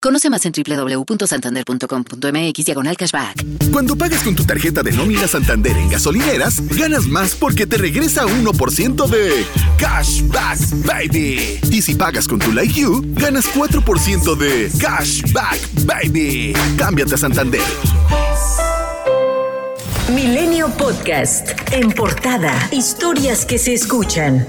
Conoce más en www.santander.com.mx diagonal cashback. Cuando pagas con tu tarjeta de nómina Santander en gasolineras, ganas más porque te regresa 1% de cashback, baby. Y si pagas con tu Like You, ganas 4% de cashback, baby. Cámbiate a Santander. Milenio Podcast. En portada. Historias que se escuchan.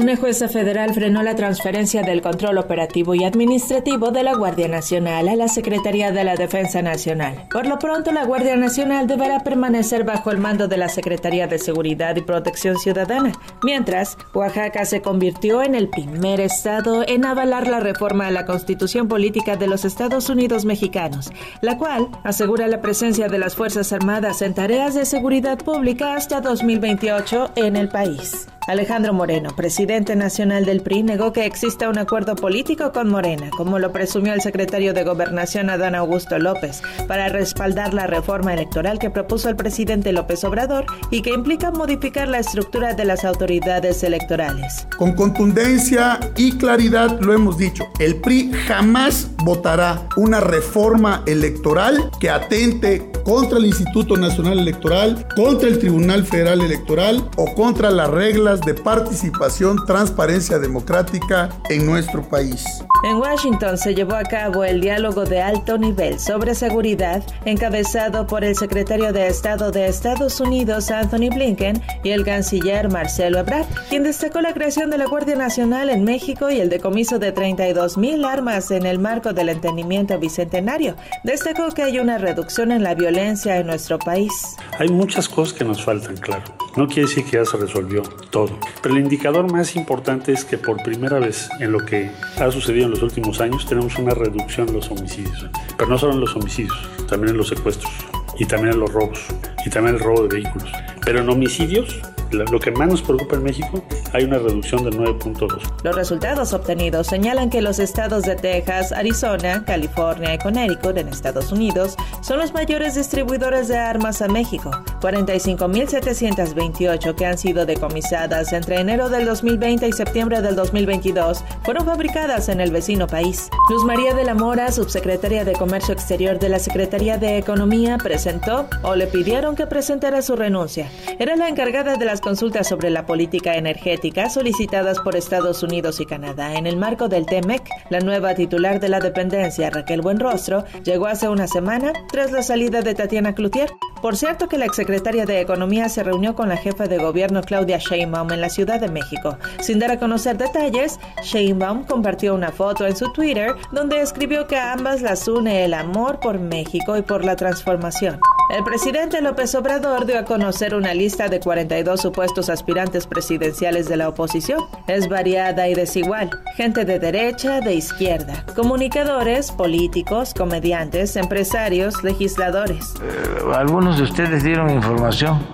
Una jueza federal frenó la transferencia del control operativo y administrativo de la Guardia Nacional a la Secretaría de la Defensa Nacional. Por lo pronto, la Guardia Nacional deberá permanecer bajo el mando de la Secretaría de Seguridad y Protección Ciudadana, mientras Oaxaca se convirtió en el primer estado en avalar la reforma a la Constitución Política de los Estados Unidos Mexicanos, la cual asegura la presencia de las Fuerzas Armadas en tareas de seguridad pública hasta 2028 en el país. Alejandro Moreno, presidente nacional del PRI, negó que exista un acuerdo político con Morena, como lo presumió el secretario de Gobernación Adán Augusto López, para respaldar la reforma electoral que propuso el presidente López Obrador y que implica modificar la estructura de las autoridades electorales. Con contundencia y claridad lo hemos dicho, el PRI jamás votará una reforma electoral que atente contra el Instituto Nacional Electoral, contra el Tribunal Federal Electoral o contra las reglas de participación, transparencia democrática en nuestro país. En Washington se llevó a cabo el diálogo de alto nivel sobre seguridad encabezado por el secretario de Estado de Estados Unidos Anthony Blinken y el canciller Marcelo Ebrard, quien destacó la creación de la Guardia Nacional en México y el decomiso de 32 mil armas en el marco del entendimiento bicentenario. Destacó que hay una reducción en la violencia en nuestro país. Hay muchas cosas que nos faltan, claro. No quiere decir que ya se resolvió todo. Pero el indicador más importante es que por primera vez en lo que ha sucedido en los últimos años tenemos una reducción en los homicidios. Pero no solo en los homicidios, también en los secuestros y también en los robos y también el robo de vehículos. Pero en homicidios lo que más nos preocupa en México, hay una reducción del 9.2. Los resultados obtenidos señalan que los estados de Texas, Arizona, California y Connecticut en Estados Unidos son los mayores distribuidores de armas a México, 45.728 que han sido decomisadas entre enero del 2020 y septiembre del 2022 fueron fabricadas en el vecino país. Luz María de la Mora, subsecretaria de Comercio Exterior de la Secretaría de Economía, presentó o le pidieron que presentara su renuncia. Era la encargada de las consultas sobre la política energética solicitadas por Estados Unidos y Canadá en el marco del TEMEC, la nueva titular de la dependencia, Raquel Buenrostro, llegó hace una semana tras la salida de Tatiana Cloutier. Por cierto que la exsecretaria de Economía se reunió con la jefa de gobierno Claudia Sheinbaum en la Ciudad de México. Sin dar a conocer detalles, Sheinbaum compartió una foto en su Twitter donde escribió que a ambas las une el amor por México y por la transformación. El presidente López Obrador dio a conocer una lista de 42 supuestos aspirantes presidenciales de la oposición. Es variada y desigual. Gente de derecha, de izquierda. Comunicadores, políticos, comediantes, empresarios, legisladores. Eh, algunos de ustedes dieron información.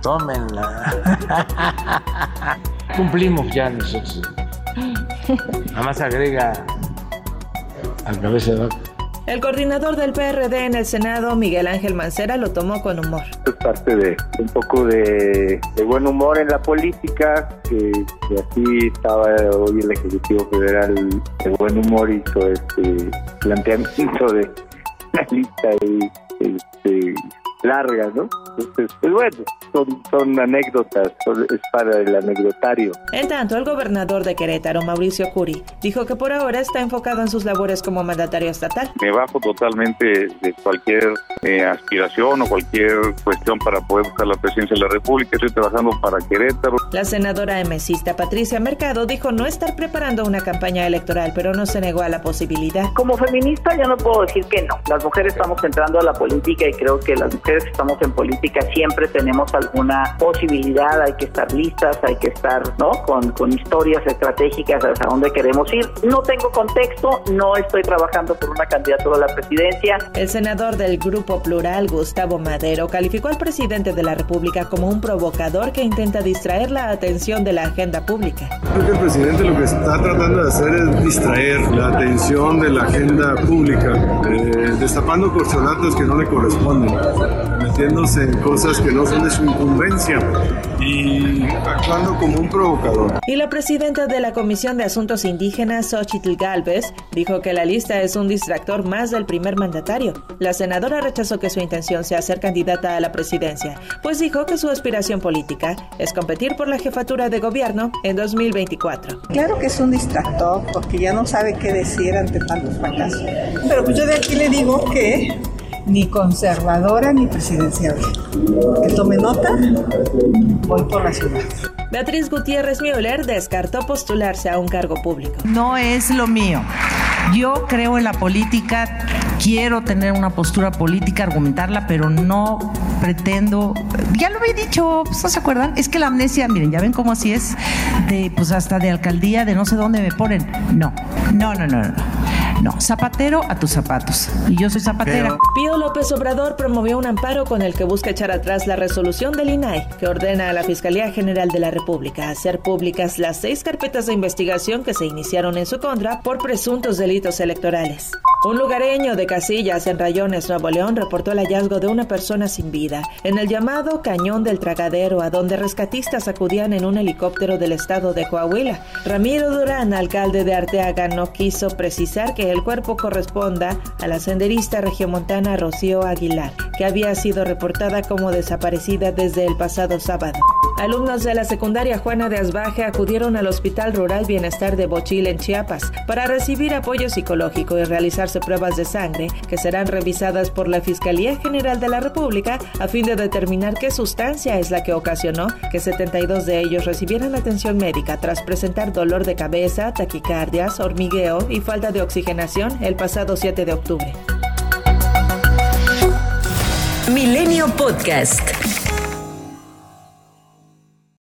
Tómenla. Cumplimos ya nosotros. Nada más agrega al cabeza de el coordinador del PRD en el Senado, Miguel Ángel Mancera, lo tomó con humor. Es parte de un poco de, buen humor en la política, que, así estaba hoy el Ejecutivo Federal de buen humor hizo este planteamiento de la lista y este, larga, ¿no? Entonces, pues bueno, son, anécdotas, es para el anecdotario. En tanto, el gobernador de Querétaro, Mauricio Curi, dijo que por ahora está enfocado en sus labores como mandatario estatal. Me bajo totalmente de cualquier eh, aspiración o cualquier cuestión para poder buscar la presidencia de la República. Estoy trabajando para Querétaro. La senadora emesista Patricia Mercado dijo no estar preparando una campaña electoral, pero no se negó a la posibilidad. Como feminista yo no puedo decir que no. Las mujeres estamos entrando a la política y creo que las mujeres que estamos en política siempre tenemos alguna posibilidad, hay que estar listas, hay que estar ¿no? con, con historias estratégicas hacia dónde queremos ir. No tengo contexto, no estoy trabajando por una candidatura a la presidencia. El senador del Grupo Plural, Gustavo Madero, calificó al presidente de la República como un provocador que intenta distraer la atención de la agenda pública. Creo que el presidente lo que está tratando de hacer es distraer la atención de la agenda pública, eh, destapando cuestionantes que no le corresponden metiéndose en cosas que no son de su incumbencia y actuando como un provocador. Y la presidenta de la Comisión de Asuntos Indígenas, Xochitl Galvez, dijo que la lista es un distractor más del primer mandatario. La senadora rechazó que su intención sea ser candidata a la presidencia, pues dijo que su aspiración política es competir por la jefatura de gobierno en 2024. Claro que es un distractor porque ya no sabe qué decir ante tantos fracasos. Pero pues yo de aquí le digo que ni conservadora ni presidencial. Que tome nota, voy por la ciudad. Beatriz Gutiérrez Müller descartó postularse a un cargo público. No es lo mío. Yo creo en la política, quiero tener una postura política, argumentarla, pero no pretendo, ya lo había dicho, ¿no se acuerdan? Es que la amnesia, miren, ya ven cómo así es, de pues hasta de alcaldía, de no sé dónde me ponen. No, no, no, no, no. No, zapatero a tus zapatos. Y yo soy zapatera. Pío López Obrador promovió un amparo con el que busca echar atrás la resolución del INAI, que ordena a la Fiscalía General de la República hacer públicas las seis carpetas de investigación que se iniciaron en su contra por presuntos delitos electorales. Un lugareño de Casillas, en Rayones, Nuevo León, reportó el hallazgo de una persona sin vida en el llamado Cañón del Tragadero, a donde rescatistas acudían en un helicóptero del estado de Coahuila. Ramiro Durán, alcalde de Arteaga, no quiso precisar que el cuerpo corresponda a la senderista regiomontana Rocío Aguilar, que había sido reportada como desaparecida desde el pasado sábado. Alumnos de la secundaria Juana de Asbaje acudieron al Hospital Rural Bienestar de Bochil en Chiapas para recibir apoyo psicológico y realizarse pruebas de sangre que serán revisadas por la Fiscalía General de la República a fin de determinar qué sustancia es la que ocasionó que 72 de ellos recibieran atención médica tras presentar dolor de cabeza, taquicardias, hormigueo y falta de oxigenación el pasado 7 de octubre. Milenio Podcast.